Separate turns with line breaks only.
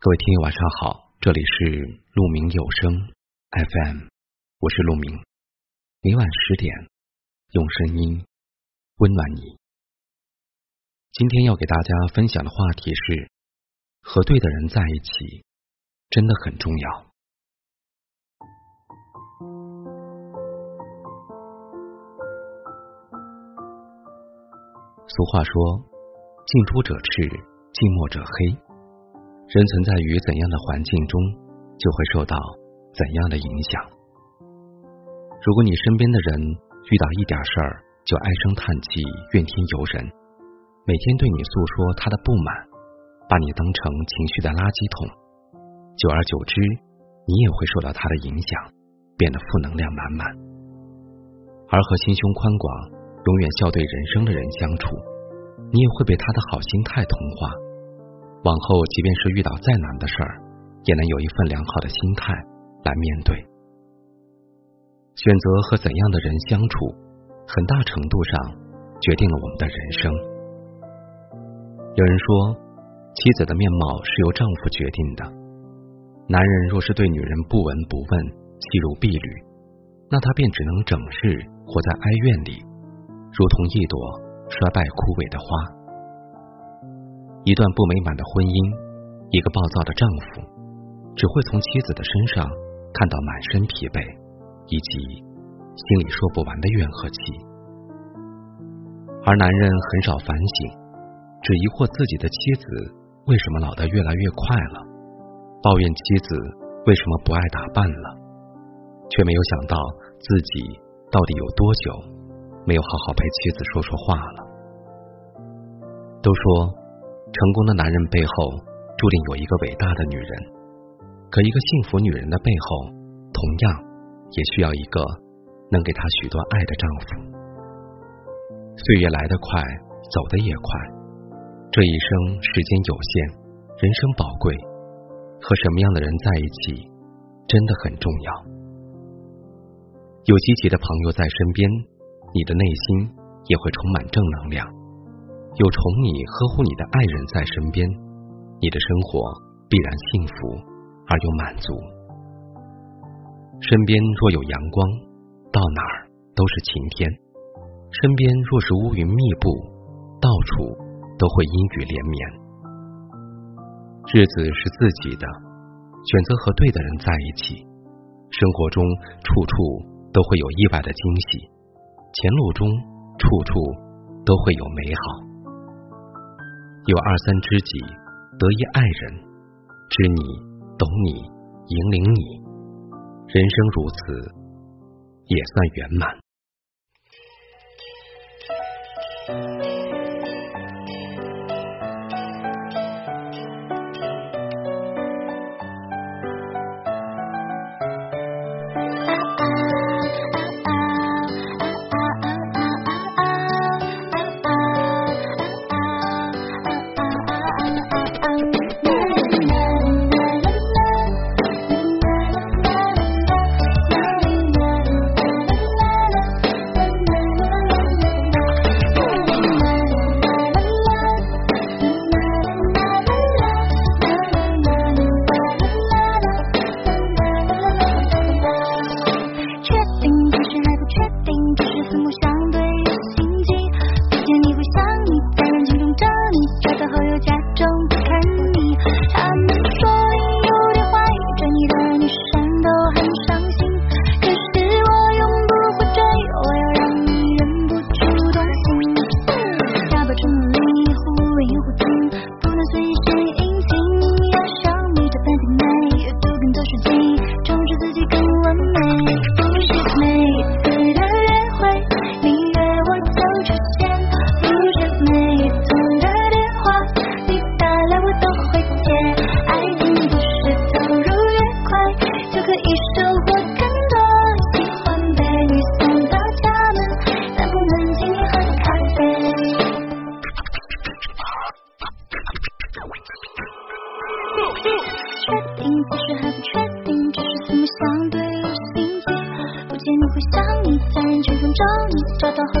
各位听友晚上好，这里是鹿鸣有声 FM，我是鹿鸣，每晚十点用声音温暖你。今天要给大家分享的话题是：和对的人在一起真的很重要。俗话说：“近朱者赤，近墨者黑。”人存在于怎样的环境中，就会受到怎样的影响。如果你身边的人遇到一点事儿就唉声叹气、怨天尤人，每天对你诉说他的不满，把你当成情绪的垃圾桶，久而久之，你也会受到他的影响，变得负能量满满。而和心胸宽广、永远笑对人生的人相处，你也会被他的好心态同化。往后，即便是遇到再难的事儿，也能有一份良好的心态来面对。选择和怎样的人相处，很大程度上决定了我们的人生。有人说，妻子的面貌是由丈夫决定的。男人若是对女人不闻不问、弃如敝履，那他便只能整日活在哀怨里，如同一朵衰败枯萎的花。一段不美满的婚姻，一个暴躁的丈夫，只会从妻子的身上看到满身疲惫，以及心里说不完的怨和气。而男人很少反省，只疑惑自己的妻子为什么老得越来越快了，抱怨妻子为什么不爱打扮了，却没有想到自己到底有多久没有好好陪妻子说说话了。都说。成功的男人背后注定有一个伟大的女人，可一个幸福女人的背后，同样也需要一个能给她许多爱的丈夫。岁月来得快，走得也快，这一生时间有限，人生宝贵，和什么样的人在一起真的很重要。有积极的朋友在身边，你的内心也会充满正能量。有宠你、呵护你的爱人在身边，你的生活必然幸福而又满足。身边若有阳光，到哪儿都是晴天；身边若是乌云密布，到处都会阴雨连绵。日子是自己的，选择和对的人在一起，生活中处处都会有意外的惊喜，前路中处处都会有美好。有二三知己，得一爱人，知你懂你，引领你，人生如此，也算圆满。
找你，找到后